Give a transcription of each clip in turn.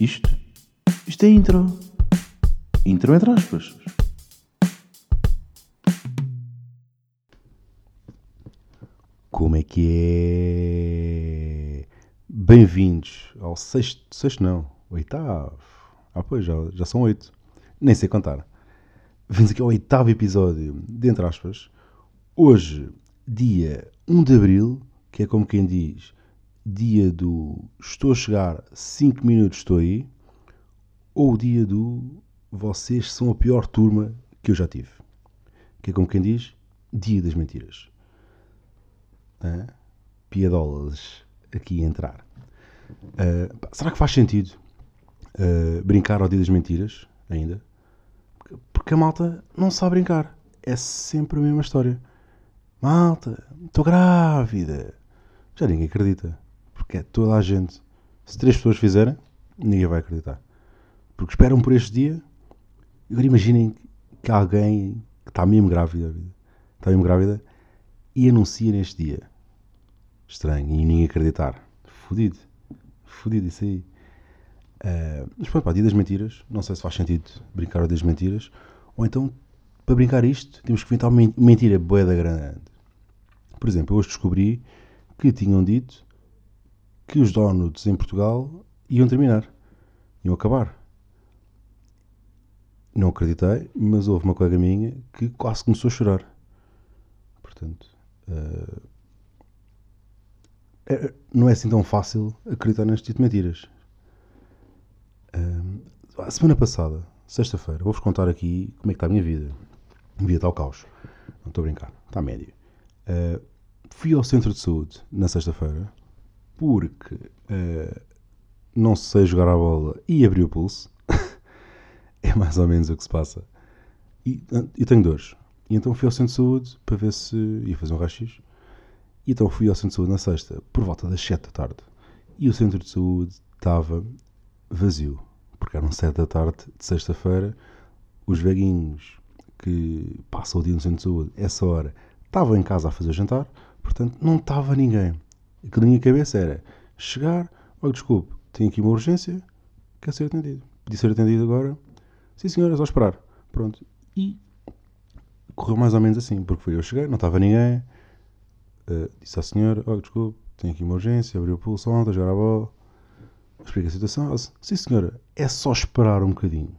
Isto? Isto é intro. Intro entre aspas. Como é que é? Bem-vindos ao sexto, sexto não, oitavo. Ah, pois, já, já são oito. Nem sei contar. Vimos aqui ao oitavo episódio, de entre aspas. Hoje, dia 1 de Abril, que é como quem diz, dia do estou a chegar, 5 minutos estou aí, ou o dia do vocês são a pior turma que eu já tive. Que é como quem diz, dia das mentiras. Hã? Piadolas aqui a entrar. Uh, será que faz sentido uh, brincar ao dia das mentiras ainda? Porque a malta não sabe brincar. É sempre a mesma história. Malta, estou grávida. Já ninguém acredita. Porque é toda a gente. Se três pessoas fizerem, ninguém vai acreditar. Porque esperam por este dia. Agora imaginem que alguém que está mesmo grávida, está mesmo grávida, e anuncia neste dia. Estranho. E ninguém acreditar. Fodido. Fodido isso aí. Uh, mas pronto, pá, dia das mentiras. Não sei se faz sentido brincar dia das mentiras. Ou então, para brincar isto, temos que inventar uma mentira boa da grande. Por exemplo, eu hoje descobri que tinham dito que os donuts em Portugal iam terminar, iam acabar. Não acreditei, mas houve uma colega minha que quase começou a chorar. Portanto, uh, é, não é assim tão fácil acreditar neste tipo de mentiras. Uh, a semana passada, sexta-feira, vou-vos contar aqui como é que está a minha vida. A vida está ao caos. Não estou a brincar, está a média. Uh, fui ao centro de saúde na sexta-feira porque uh, não sei jogar a bola e abri o pulso. é mais ou menos o que se passa. E, tenho dores. E então fui ao centro de saúde para ver se ia fazer um raio-x. E então fui ao centro de saúde na sexta, por volta das 7 da tarde. E o centro de saúde estava vazio. Porque eram 7 da tarde de sexta-feira. Os velhinhos que passam o dia no centro de saúde, essa hora, estavam em casa a fazer jantar. Portanto, não estava ninguém. Aquilo na minha cabeça era chegar, olha, desculpe, tenho aqui uma urgência, quer ser atendido. Podia ser atendido agora. Sim, senhora, é só esperar. Pronto. E correu mais ou menos assim, porque foi eu cheguei, não estava ninguém. Uh, disse à senhora, olha, desculpe, tenho aqui uma urgência, abriu o pulso ontem, jogar a bola. Explica a situação. Disse, sim, senhora, é só esperar um bocadinho.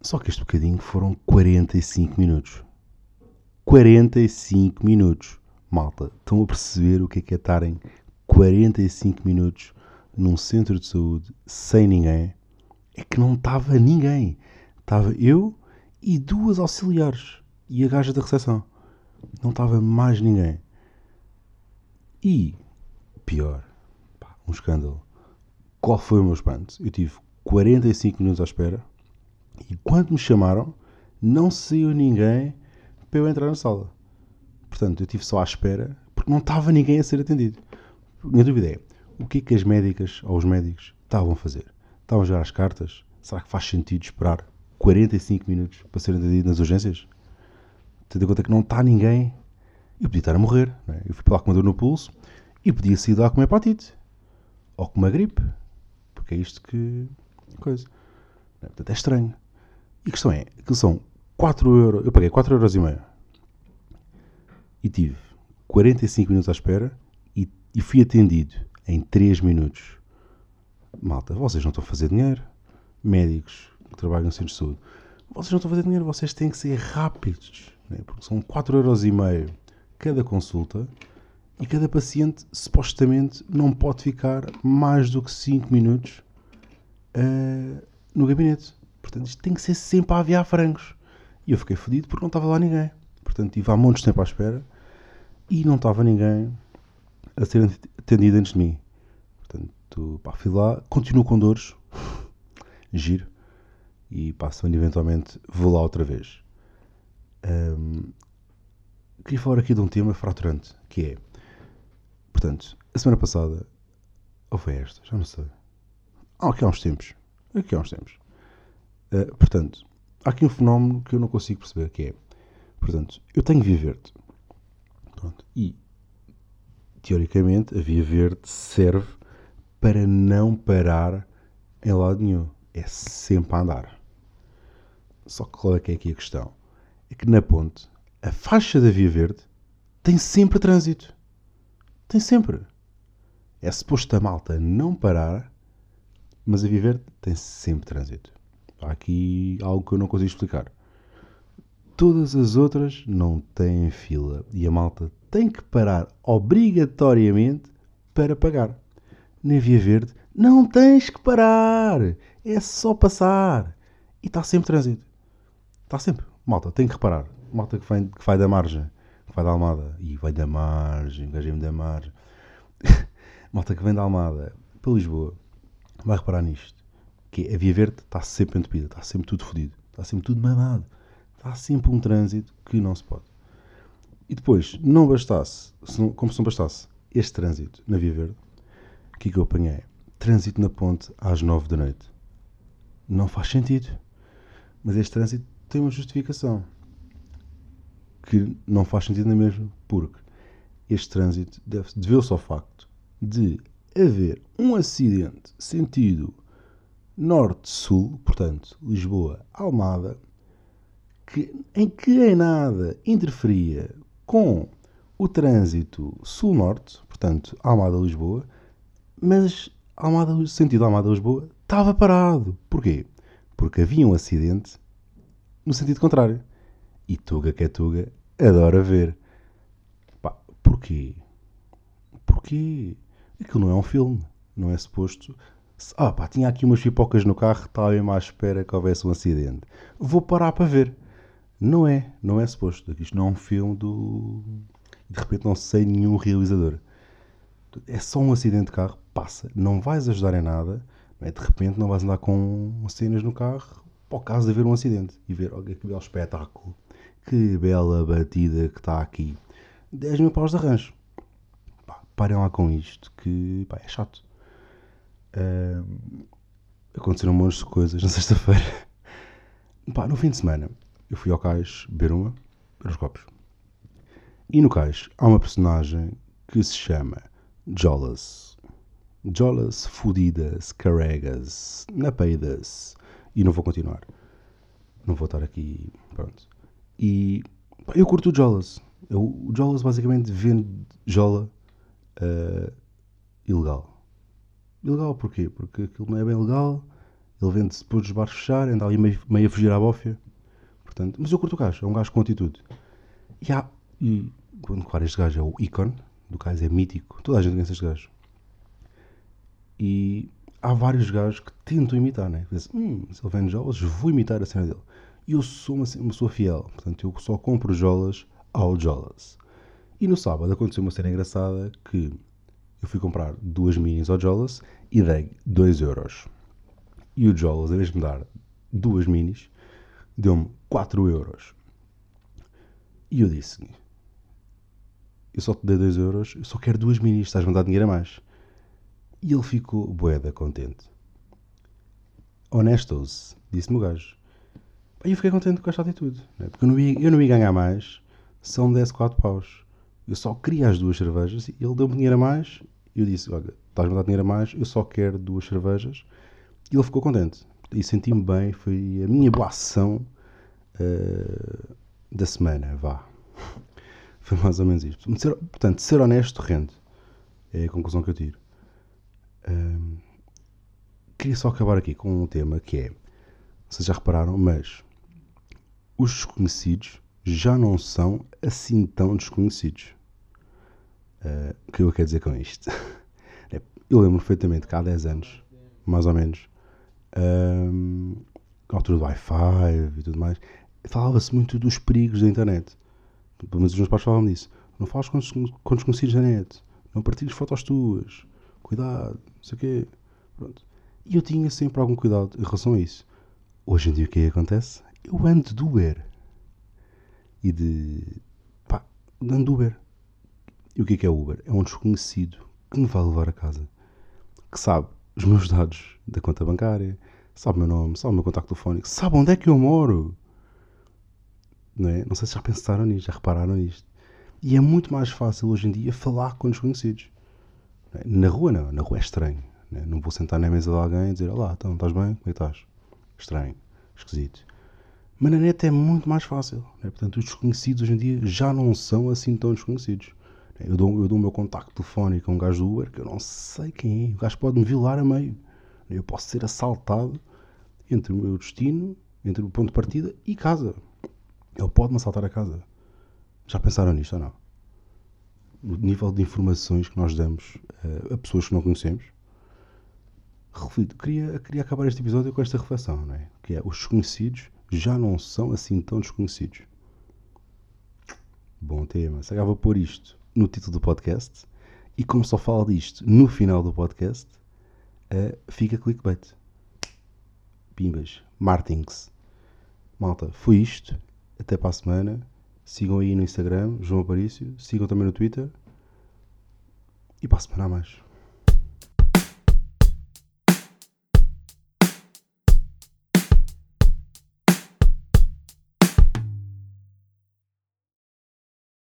Só que este bocadinho foram 45 minutos. 45 minutos. Malta, estão a perceber o que é que é estarem 45 minutos num centro de saúde sem ninguém? É que não estava ninguém. Estava eu e duas auxiliares e a gaja da recepção. Não estava mais ninguém. E, pior, pá, um escândalo. Qual foi o meu espanto? Eu tive 45 minutos à espera e quando me chamaram, não saiu ninguém para eu entrar na sala. Portanto, eu estive só à espera porque não estava ninguém a ser atendido. Minha dúvida é: o que é que as médicas ou os médicos estavam a fazer? Estavam a jogar as cartas? Será que faz sentido esperar 45 minutos para ser atendido nas urgências? Tendo em conta que não está ninguém, eu podia estar a morrer. É? Eu fui para lá com uma dor no pulso e podia sair lá com uma hepatite ou com uma gripe, porque é isto que. coisa. É? Portanto, é estranho. E a questão é: que são 4 euros. Eu paguei 4 euros e meio e tive 45 minutos à espera e, e fui atendido em 3 minutos. Malta, vocês não estão a fazer dinheiro. Médicos que trabalham no centro de saúde, vocês não estão a fazer dinheiro, vocês têm que ser rápidos. Né? Porque são 4,5€ cada consulta e cada paciente supostamente não pode ficar mais do que 5 minutos uh, no gabinete. Portanto, isto tem que ser sempre a aviar frangos. E eu fiquei fodido porque não estava lá ninguém. Portanto, tive há montes de tempo à espera e não estava ninguém a ser atendido antes de mim. Portanto, pá, fui lá, continuo com dores, giro, e passo eventualmente vou lá outra vez. Um, queria falar aqui de um tema fraturante, que é, portanto, a semana passada, ou foi esta, já não sei, ah, aqui há uns tempos, aqui há uns tempos, uh, portanto, há aqui um fenómeno que eu não consigo perceber, que é, portanto, eu tenho Via Verde, Pronto. E, teoricamente, a via verde serve para não parar em lado nenhum. É sempre a andar. Só que qual é que é aqui a questão? É que na ponte, a faixa da Via Verde tem sempre trânsito. Tem sempre. É suposto a malta não parar, mas a Via Verde tem sempre trânsito. Há aqui algo que eu não consigo explicar. Todas as outras não têm fila e a malta tem que parar obrigatoriamente para pagar. Na Via Verde não tens que parar, é só passar. E está sempre trânsito. Está sempre. Malta, tem que reparar. Malta que vai, que vai da margem, que vai da Almada. E vai da margem, gajinho da margem. Malta que vem da Almada para Lisboa, vai reparar nisto. Que a Via Verde está sempre entupida, está sempre tudo fodido, está sempre tudo mamado. Há sempre um trânsito que não se pode. E depois, não bastasse, se não, como se não bastasse, este trânsito na Via Verde, o que é que eu apanhei? Trânsito na ponte às 9 da noite. Não faz sentido. Mas este trânsito tem uma justificação. Que não faz sentido na mesma, porque este trânsito deveu-se ao facto de haver um acidente sentido norte-sul, portanto, Lisboa-Almada, que, em que em nada interferia com o trânsito sul-norte, portanto, Almada-Lisboa, mas Almada, sentido Almada-Lisboa estava parado. Porquê? Porque havia um acidente no sentido contrário. E Tuga que é Tuga adora ver. Pá, porquê? Porquê? Aquilo não é um filme. Não é suposto ah, pá, tinha aqui umas pipocas no carro, estava mesmo à espera que houvesse um acidente. Vou parar para ver. Não é, não é suposto. Isto não é um filme do. De repente não sei nenhum realizador. É só um acidente de carro, passa. Não vais ajudar em nada. É? De repente não vais andar com cenas no carro para o caso de haver um acidente. E ver, olha que belo espetáculo. Que bela batida que está aqui. 10 mil paus de arranjo. Pá, parem lá com isto, que pá, é chato. Uh, aconteceram um monte de coisas na sexta-feira. no fim de semana, eu fui ao cais beber uma, beber os copos. E no cais há uma personagem que se chama Jolas. Jolas fudidas, carregas, napeidas. E não vou continuar. Não vou estar aqui. Pronto. E pá, eu curto o Jolas. o Jolas basicamente vende Jola uh, ilegal. Ilegal porquê? Porque aquilo não é bem legal. Ele vende-se depois dos bares fechar, anda ali meio, meio a fugir à bófia. Portanto, mas eu curto o gajo, é um gajo com atitude. E, há, e quando, claro, este gajo é o ícone, do caso é mítico, toda a gente conhece este gajo. E há vários gajos que tentam imitar, né? Dizem, hum, se ele vende jolas, vou imitar a cena dele. E eu sou uma, uma pessoa fiel, portanto, eu só compro jolas ao jolas. E no sábado aconteceu uma cena engraçada que eu fui comprar duas minis ao jolas e dei 2 euros. E o jolas, em vez de me dar duas minis, deu-me 4 euros. E eu disse: Eu só te dei 2 euros, eu só quero duas minis, estás a dar dinheiro a mais. E ele ficou boeda contente. Honestos, disse-me o gajo. E eu fiquei contente com esta atitude, né? porque eu não, ia, eu não ia ganhar mais se ele me desse 4 paus. Eu só queria as duas cervejas e ele deu-me dinheiro a mais. E eu disse: Olha, estás a dar dinheiro a mais, eu só quero duas cervejas. E ele ficou contente. E senti-me bem, foi a minha boa ação uh, da semana, vá. Foi mais ou menos isto. Ser, portanto, ser honesto rende. É a conclusão que eu tiro. Uh, queria só acabar aqui com um tema que é, vocês já repararam, mas os desconhecidos já não são assim tão desconhecidos. Uh, o que eu quero dizer com isto? É, eu lembro perfeitamente que há 10 anos, mais ou menos, um, altura do Wi-Fi e tudo mais, falava-se muito dos perigos da internet. Pelo menos os meus pais falavam disso. Não falas com, desconhecidos da net, não partilhes fotos tuas, cuidado, não sei o quê. Pronto. E eu tinha sempre algum cuidado em relação a isso. Hoje em dia o que, é acontece? Eu ando de Uber. E de. pá, ando de Uber. E o que é que é Uber? É um desconhecido que me vai levar a casa. Que sabe os meus dados da conta bancária, sabe o meu nome, sabe o meu contacto telefónico, sabe onde é que eu moro. Não, é? não sei se já pensaram nisto, já repararam nisto. E é muito mais fácil hoje em dia falar com desconhecidos. É? Na rua não, na rua é estranho. né? Não vou sentar na mesa de alguém e dizer: Olá, então estás bem? Como é que estás? Estranho, esquisito. Mas na net é muito mais fácil. Né? Portanto, os desconhecidos hoje em dia já não são assim tão desconhecidos. Eu dou, eu dou o meu contacto telefónico a um gajo do Uber que eu não sei quem é. O gajo pode me violar a meio. Eu posso ser assaltado entre o meu destino, entre o ponto de partida e casa. Ele pode-me assaltar a casa. Já pensaram nisto ou não? O nível de informações que nós damos uh, a pessoas que não conhecemos. Reflito, queria, queria acabar este episódio com esta reflexão, não é? Que é, os desconhecidos já não são assim tão desconhecidos. Bom tema. Se vou pôr isto no título do podcast e como só falo disto no final do podcast, uh, fica clickbait. Pimbas. Martins. Malta, foi isto. Até para a semana. Sigam aí no Instagram, João Aparício. Sigam também no Twitter. E para a semana a mais.